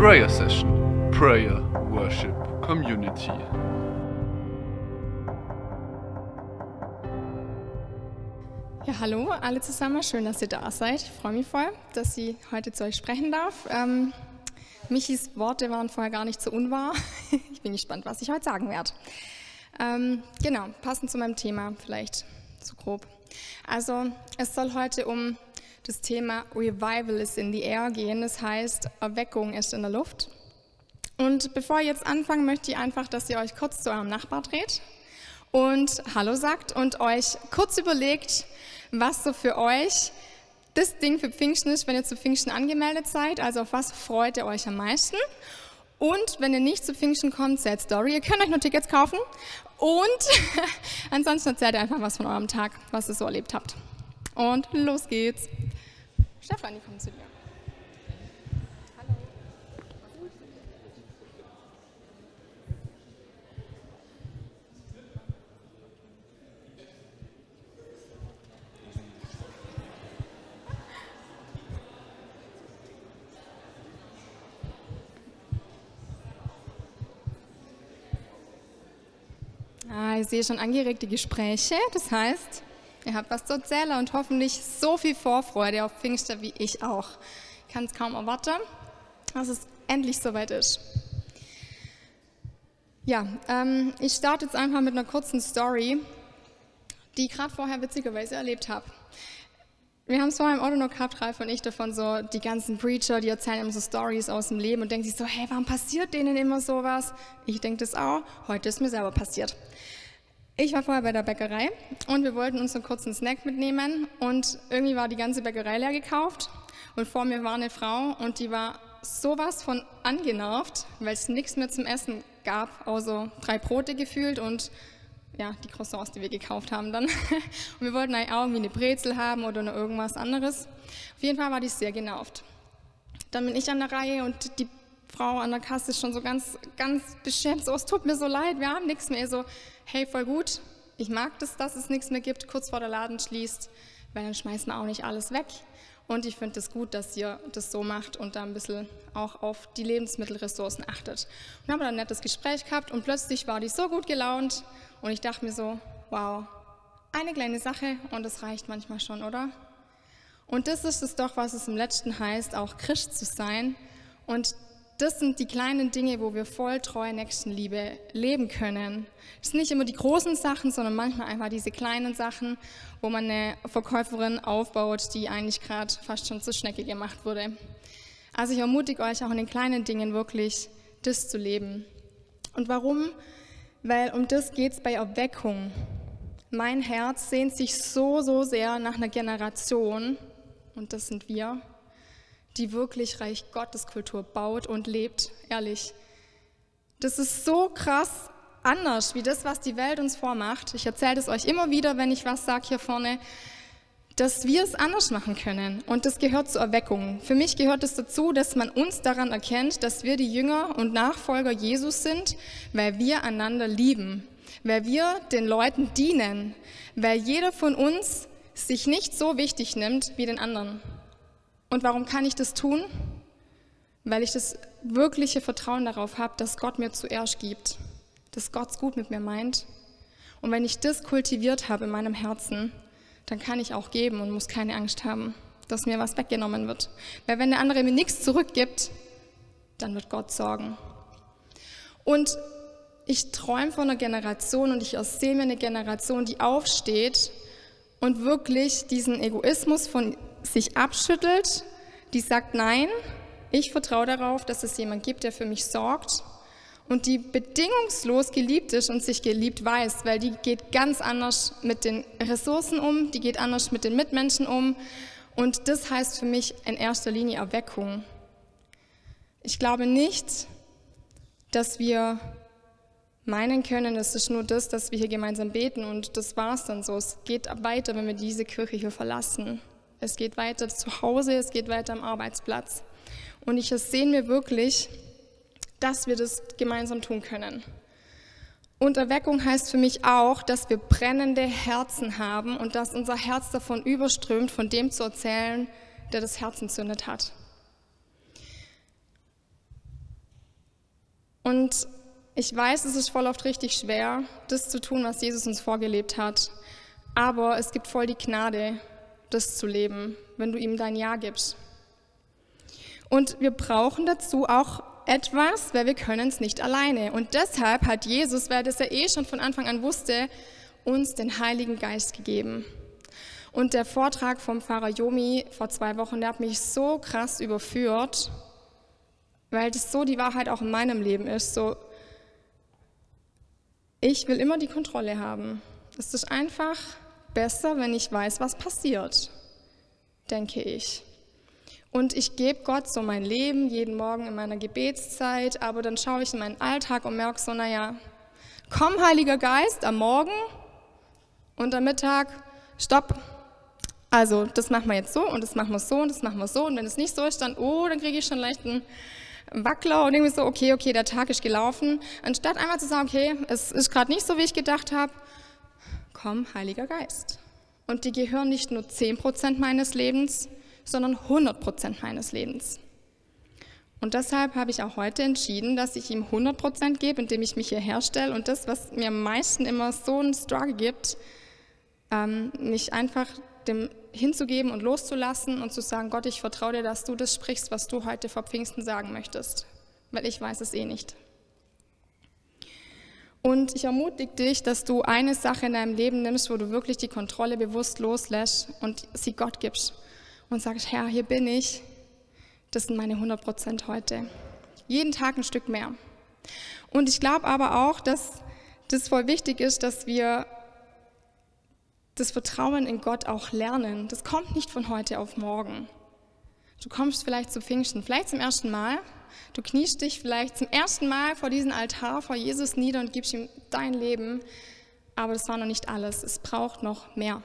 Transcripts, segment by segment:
Prayer Session, Prayer Worship Community. Ja, hallo alle zusammen, schön, dass ihr da seid. Ich freue mich voll, dass ich heute zu euch sprechen darf. Ähm, Michis Worte waren vorher gar nicht so unwahr. Ich bin gespannt, was ich heute sagen werde. Ähm, genau, passend zu meinem Thema vielleicht so grob. Also es soll heute um das Thema Revival is in the air gehen, das heißt Erweckung ist in der Luft. Und bevor ich jetzt anfange, möchte ich einfach, dass ihr euch kurz zu eurem Nachbar dreht und Hallo sagt und euch kurz überlegt, was so für euch das Ding für Pfingsten ist, wenn ihr zu Pfingsten angemeldet seid. Also auf was freut ihr euch am meisten? Und wenn ihr nicht zu Pfingsten kommt, Sad Story. Ihr könnt euch nur Tickets kaufen. Und ansonsten erzählt ihr einfach was von eurem Tag, was ihr so erlebt habt. Und los geht's. Stefanie kommt zu dir. Ah, ich sehe schon angeregte Gespräche. Das heißt, ihr habt was zu erzählen und hoffentlich so viel Vorfreude auf Pfingster wie ich auch. Ich kann es kaum erwarten, dass es endlich soweit ist. Ja, ähm, ich starte jetzt einfach mit einer kurzen Story, die ich gerade vorher witzigerweise erlebt habe. Wir haben es vorher im Auto noch gehabt, Ralf und ich, davon so, die ganzen Preacher, die erzählen immer so Stories aus dem Leben und denken sich so, hey, warum passiert denen immer sowas? Ich denke das auch, heute ist mir selber passiert. Ich war vorher bei der Bäckerei und wir wollten uns einen kurzen Snack mitnehmen und irgendwie war die ganze Bäckerei leer gekauft und vor mir war eine Frau und die war sowas von angenervt, weil es nichts mehr zum Essen gab, außer drei Brote gefühlt und ja, die Croissants, die wir gekauft haben dann. Und wir wollten eigentlich auch irgendwie eine Brezel haben oder noch irgendwas anderes. Auf jeden Fall war die sehr genervt. Dann bin ich an der Reihe und die Frau an der Kasse ist schon so ganz, ganz beschämt, so, es tut mir so leid, wir haben nichts mehr. So, hey, voll gut, ich mag das, dass es nichts mehr gibt, kurz vor der Laden schließt, weil dann schmeißen wir auch nicht alles weg. Und ich finde es das gut, dass ihr das so macht und da ein bisschen auch auf die Lebensmittelressourcen achtet. Und haben dann ein nettes Gespräch gehabt und plötzlich war die so gut gelaunt und ich dachte mir so, wow, eine kleine Sache und das reicht manchmal schon, oder? Und das ist es doch, was es im letzten heißt, auch Christ zu sein. Und das sind die kleinen Dinge, wo wir voll treue Nächstenliebe leben können. Es sind nicht immer die großen Sachen, sondern manchmal einfach diese kleinen Sachen, wo man eine Verkäuferin aufbaut, die eigentlich gerade fast schon zur Schnecke gemacht wurde. Also ich ermutige euch auch in den kleinen Dingen wirklich, das zu leben. Und warum? Weil um das geht es bei Erweckung. Mein Herz sehnt sich so, so sehr nach einer Generation, und das sind wir, die wirklich Reich Gottes Kultur baut und lebt, ehrlich. Das ist so krass anders wie das, was die Welt uns vormacht. Ich erzähle es euch immer wieder, wenn ich was sage hier vorne, dass wir es anders machen können. Und das gehört zur Erweckung. Für mich gehört es dazu, dass man uns daran erkennt, dass wir die Jünger und Nachfolger Jesus sind, weil wir einander lieben, weil wir den Leuten dienen, weil jeder von uns sich nicht so wichtig nimmt wie den anderen. Und warum kann ich das tun? Weil ich das wirkliche Vertrauen darauf habe, dass Gott mir zuerst gibt, dass Gott es gut mit mir meint. Und wenn ich das kultiviert habe in meinem Herzen, dann kann ich auch geben und muss keine Angst haben, dass mir was weggenommen wird. Weil wenn der andere mir nichts zurückgibt, dann wird Gott sorgen. Und ich träume von einer Generation und ich ersehe mir eine Generation, die aufsteht und wirklich diesen Egoismus von sich abschüttelt, die sagt, nein, ich vertraue darauf, dass es jemand gibt, der für mich sorgt und die bedingungslos geliebt ist und sich geliebt weiß, weil die geht ganz anders mit den Ressourcen um, die geht anders mit den Mitmenschen um und das heißt für mich in erster Linie Erweckung. Ich glaube nicht, dass wir meinen können, es ist nur das, dass wir hier gemeinsam beten und das war es dann so. Es geht weiter, wenn wir diese Kirche hier verlassen. Es geht weiter zu Hause, es geht weiter am Arbeitsplatz. Und ich sehen wir wirklich, dass wir das gemeinsam tun können. Und Erweckung heißt für mich auch, dass wir brennende Herzen haben und dass unser Herz davon überströmt, von dem zu erzählen, der das Herz entzündet hat. Und ich weiß, es ist voll oft richtig schwer, das zu tun, was Jesus uns vorgelebt hat. Aber es gibt voll die Gnade, das zu leben, wenn du ihm dein Ja gibst. Und wir brauchen dazu auch etwas, weil wir können es nicht alleine. Und deshalb hat Jesus, weil das er eh schon von Anfang an wusste, uns den Heiligen Geist gegeben. Und der Vortrag vom Pfarrer Yomi vor zwei Wochen, der hat mich so krass überführt, weil das so die Wahrheit auch in meinem Leben ist. So, ich will immer die Kontrolle haben. Es ist einfach besser, wenn ich weiß, was passiert, denke ich. Und ich gebe Gott so mein Leben jeden Morgen in meiner Gebetszeit, aber dann schaue ich in meinen Alltag und merke so, naja, komm, Heiliger Geist, am Morgen und am Mittag, stopp. Also, das machen wir jetzt so und das machen wir so und das machen wir so. Und wenn es nicht so ist, dann, oh, dann kriege ich schon leicht einen Wackler und irgendwie so, okay, okay, der Tag ist gelaufen. Anstatt einmal zu sagen, okay, es ist gerade nicht so, wie ich gedacht habe, komm, Heiliger Geist. Und die gehören nicht nur 10% meines Lebens, sondern 100 Prozent meines Lebens. Und deshalb habe ich auch heute entschieden, dass ich ihm 100 Prozent gebe, indem ich mich hier herstelle und das, was mir am meisten immer so einen Struggle gibt, ähm, mich einfach dem hinzugeben und loszulassen und zu sagen, Gott, ich vertraue dir, dass du das sprichst, was du heute vor Pfingsten sagen möchtest, weil ich weiß es eh nicht. Und ich ermutige dich, dass du eine Sache in deinem Leben nimmst, wo du wirklich die Kontrolle bewusst loslässt und sie Gott gibst und sagst, Herr, hier bin ich. Das sind meine 100 Prozent heute. Jeden Tag ein Stück mehr. Und ich glaube aber auch, dass das voll wichtig ist, dass wir das Vertrauen in Gott auch lernen. Das kommt nicht von heute auf morgen. Du kommst vielleicht zu Pfingsten, vielleicht zum ersten Mal. Du kniest dich vielleicht zum ersten Mal vor diesem Altar, vor Jesus nieder und gibst ihm dein Leben. Aber das war noch nicht alles. Es braucht noch mehr.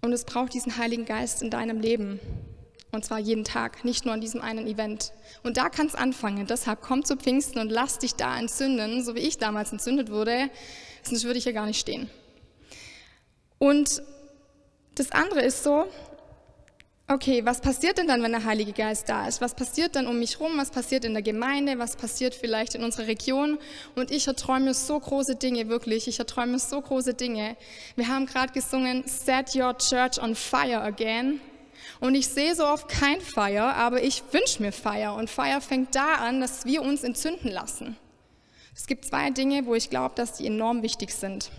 Und es braucht diesen Heiligen Geist in deinem Leben. Und zwar jeden Tag, nicht nur an diesem einen Event. Und da kann es anfangen. Deshalb komm zu Pfingsten und lass dich da entzünden, so wie ich damals entzündet wurde. Sonst würde ich hier gar nicht stehen. Und das andere ist so, okay, was passiert denn dann, wenn der Heilige Geist da ist? Was passiert dann um mich herum? Was passiert in der Gemeinde? Was passiert vielleicht in unserer Region? Und ich erträume so große Dinge, wirklich. Ich erträume so große Dinge. Wir haben gerade gesungen, Set Your Church on Fire Again. Und ich sehe so oft kein Feuer, aber ich wünsche mir Feuer. Und Feuer fängt da an, dass wir uns entzünden lassen. Es gibt zwei Dinge, wo ich glaube, dass die enorm wichtig sind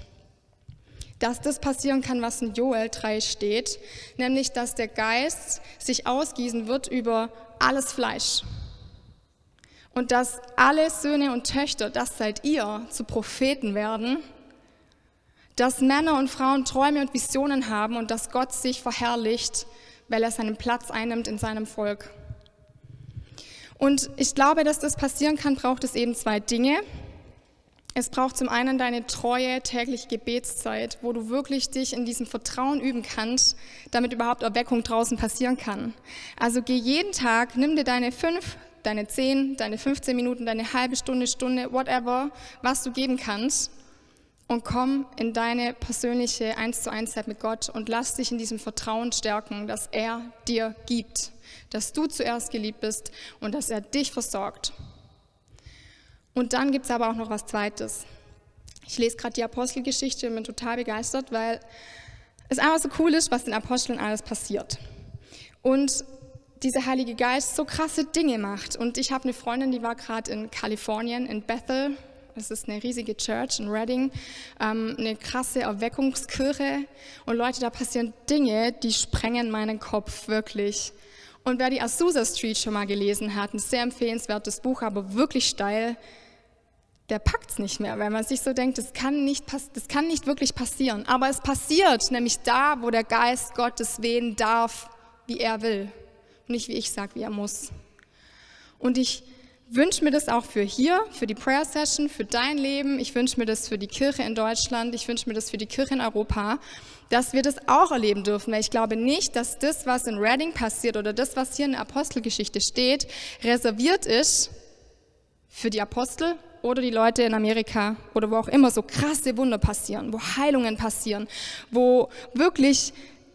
dass das passieren kann, was in Joel 3 steht, nämlich dass der Geist sich ausgießen wird über alles Fleisch. Und dass alle Söhne und Töchter, das seid ihr, zu Propheten werden, dass Männer und Frauen Träume und Visionen haben und dass Gott sich verherrlicht, weil er seinen Platz einnimmt in seinem Volk. Und ich glaube, dass das passieren kann, braucht es eben zwei Dinge. Es braucht zum einen deine treue tägliche Gebetszeit, wo du wirklich dich in diesem Vertrauen üben kannst, damit überhaupt Erweckung draußen passieren kann. Also geh jeden Tag, nimm dir deine fünf, deine zehn, deine 15 Minuten, deine halbe Stunde, Stunde, whatever, was du geben kannst und komm in deine persönliche eins zu eins Zeit mit Gott und lass dich in diesem Vertrauen stärken, dass er dir gibt, dass du zuerst geliebt bist und dass er dich versorgt. Und dann gibt es aber auch noch was Zweites. Ich lese gerade die Apostelgeschichte und bin total begeistert, weil es einfach so cool ist, was den Aposteln alles passiert. Und dieser Heilige Geist so krasse Dinge macht. Und ich habe eine Freundin, die war gerade in Kalifornien, in Bethel. Das ist eine riesige Church in Redding, ähm, eine krasse Erweckungskirche. Und Leute, da passieren Dinge, die sprengen meinen Kopf wirklich. Und wer die Azusa Street schon mal gelesen hat, ein sehr empfehlenswertes Buch, aber wirklich steil, der packt es nicht mehr, weil man sich so denkt, das kann, nicht das kann nicht wirklich passieren. Aber es passiert, nämlich da, wo der Geist Gottes wehen darf, wie er will. Nicht wie ich sage, wie er muss. Und ich wünsche mir das auch für hier, für die Prayer Session, für dein Leben. Ich wünsche mir das für die Kirche in Deutschland. Ich wünsche mir das für die Kirche in Europa, dass wir das auch erleben dürfen. Weil ich glaube nicht, dass das, was in Reading passiert oder das, was hier in der Apostelgeschichte steht, reserviert ist für die Apostel oder die Leute in Amerika oder wo auch immer so krasse Wunder passieren, wo Heilungen passieren, wo wirklich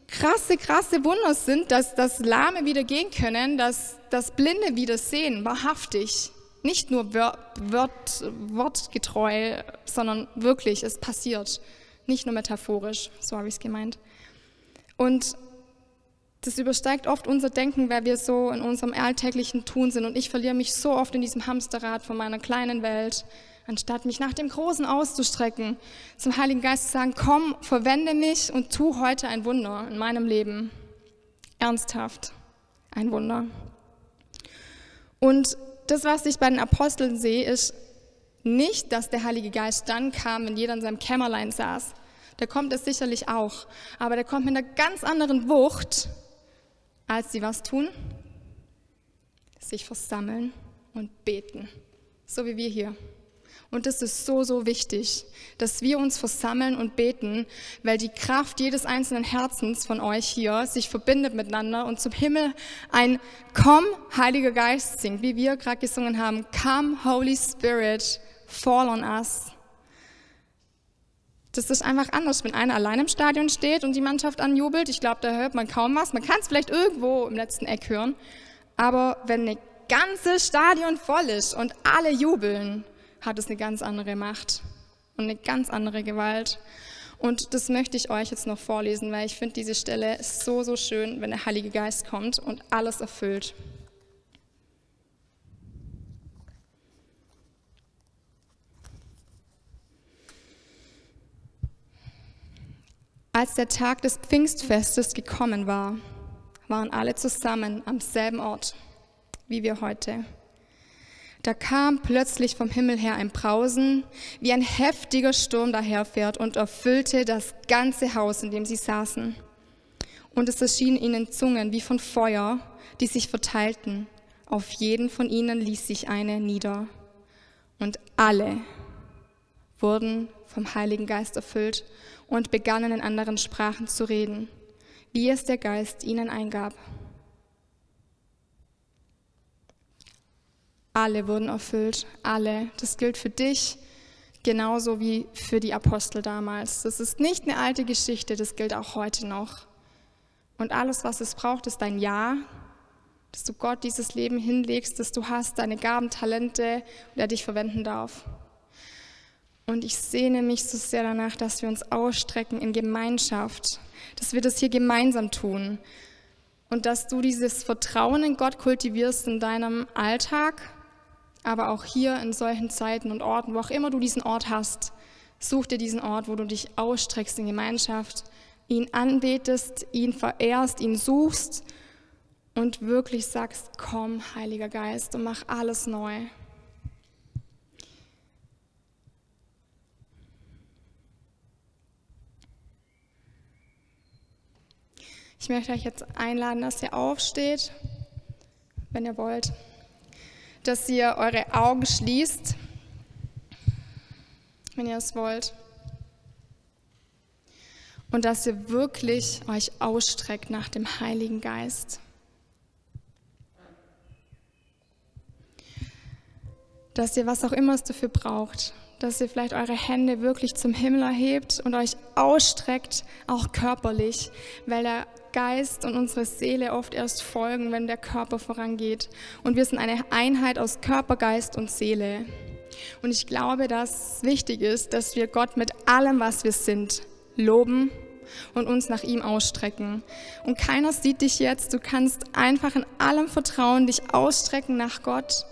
krasse, krasse Wunder sind, dass das Lahme wieder gehen können, dass das Blinde wieder sehen, wahrhaftig. Nicht nur wort, wort, wortgetreu, sondern wirklich, es passiert. Nicht nur metaphorisch, so habe ich es gemeint. Und das übersteigt oft unser Denken, weil wir so in unserem alltäglichen Tun sind. Und ich verliere mich so oft in diesem Hamsterrad von meiner kleinen Welt, anstatt mich nach dem Großen auszustrecken, zum Heiligen Geist zu sagen, komm, verwende mich und tu heute ein Wunder in meinem Leben. Ernsthaft, ein Wunder. Und das, was ich bei den Aposteln sehe, ist nicht, dass der Heilige Geist dann kam, wenn jeder in seinem Kämmerlein saß. Der kommt es sicherlich auch, aber der kommt mit einer ganz anderen Wucht, als sie was tun? Sich versammeln und beten, so wie wir hier. Und das ist so, so wichtig, dass wir uns versammeln und beten, weil die Kraft jedes einzelnen Herzens von euch hier sich verbindet miteinander und zum Himmel ein Komm, Heiliger Geist singt, wie wir gerade gesungen haben. Come, Holy Spirit, fall on us. Das ist einfach anders, wenn einer allein im Stadion steht und die Mannschaft anjubelt. Ich glaube, da hört man kaum was. Man kann es vielleicht irgendwo im letzten Eck hören. Aber wenn ein ganzes Stadion voll ist und alle jubeln, hat es eine ganz andere Macht und eine ganz andere Gewalt. Und das möchte ich euch jetzt noch vorlesen, weil ich finde diese Stelle so, so schön, wenn der Heilige Geist kommt und alles erfüllt. Als der Tag des Pfingstfestes gekommen war, waren alle zusammen am selben Ort wie wir heute. Da kam plötzlich vom Himmel her ein Brausen, wie ein heftiger Sturm daherfährt und erfüllte das ganze Haus, in dem sie saßen. Und es erschienen ihnen Zungen wie von Feuer, die sich verteilten. Auf jeden von ihnen ließ sich eine nieder. Und alle wurden vom Heiligen Geist erfüllt und begannen in anderen Sprachen zu reden, wie es der Geist ihnen eingab. Alle wurden erfüllt, alle. Das gilt für dich genauso wie für die Apostel damals. Das ist nicht eine alte Geschichte, das gilt auch heute noch. Und alles, was es braucht, ist dein Ja, dass du Gott dieses Leben hinlegst, dass du hast, deine Gaben, Talente, und er dich verwenden darf. Und ich sehne mich so sehr danach, dass wir uns ausstrecken in Gemeinschaft, dass wir das hier gemeinsam tun und dass du dieses Vertrauen in Gott kultivierst in deinem Alltag, aber auch hier in solchen Zeiten und Orten, wo auch immer du diesen Ort hast, such dir diesen Ort, wo du dich ausstreckst in Gemeinschaft, ihn anbetest, ihn verehrst, ihn suchst und wirklich sagst, komm, Heiliger Geist, und mach alles neu. Ich möchte euch jetzt einladen, dass ihr aufsteht, wenn ihr wollt dass ihr eure Augen schließt, wenn ihr es wollt. Und dass ihr wirklich euch ausstreckt nach dem Heiligen Geist. Dass ihr was auch immer es dafür braucht, dass ihr vielleicht eure Hände wirklich zum Himmel erhebt und euch ausstreckt, auch körperlich, weil der Geist und unsere Seele oft erst folgen, wenn der Körper vorangeht. Und wir sind eine Einheit aus Körper, Geist und Seele. Und ich glaube, dass wichtig ist, dass wir Gott mit allem, was wir sind, loben und uns nach ihm ausstrecken. Und keiner sieht dich jetzt. Du kannst einfach in allem Vertrauen dich ausstrecken nach Gott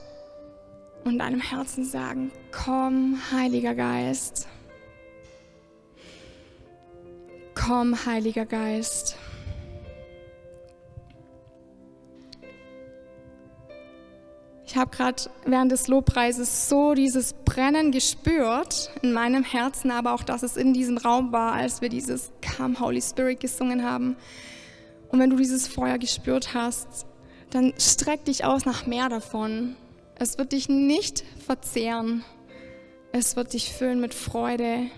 und deinem Herzen sagen, komm, Heiliger Geist. Komm, Heiliger Geist. Ich habe gerade während des Lobpreises so dieses Brennen gespürt in meinem Herzen, aber auch, dass es in diesem Raum war, als wir dieses Come Holy Spirit gesungen haben. Und wenn du dieses Feuer gespürt hast, dann streck dich aus nach mehr davon. Es wird dich nicht verzehren. Es wird dich füllen mit Freude,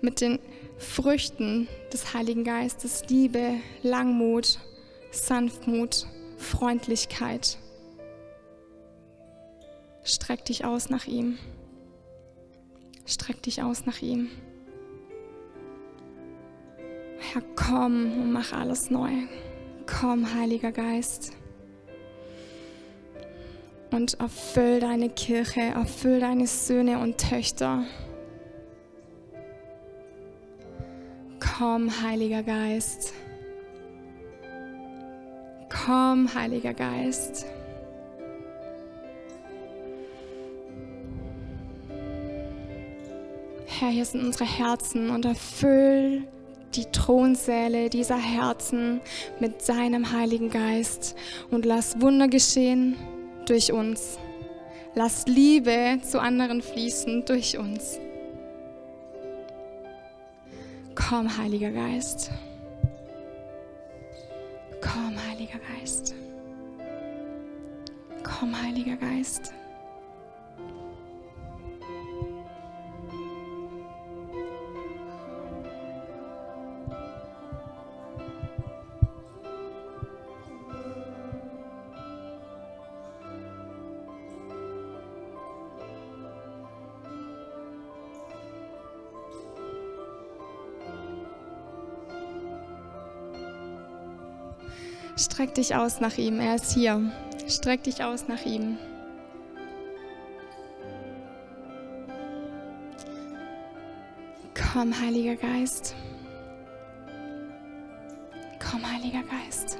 mit den Früchten des Heiligen Geistes, Liebe, Langmut, Sanftmut, Freundlichkeit. Streck dich aus nach ihm. Streck dich aus nach ihm. Herr, komm und mach alles neu. Komm, Heiliger Geist. Und erfüll deine Kirche, erfüll deine Söhne und Töchter. Komm, Heiliger Geist. Komm, Heiliger Geist. Herr, hier sind unsere Herzen und erfüll die Thronsäle dieser Herzen mit seinem Heiligen Geist und lass Wunder geschehen durch uns. Lass Liebe zu anderen fließen durch uns. Komm, Heiliger Geist. Komm, Heiliger Geist. Komm, Heiliger Geist. Streck dich aus nach ihm, er ist hier. Streck dich aus nach ihm. Komm, Heiliger Geist. Komm, Heiliger Geist.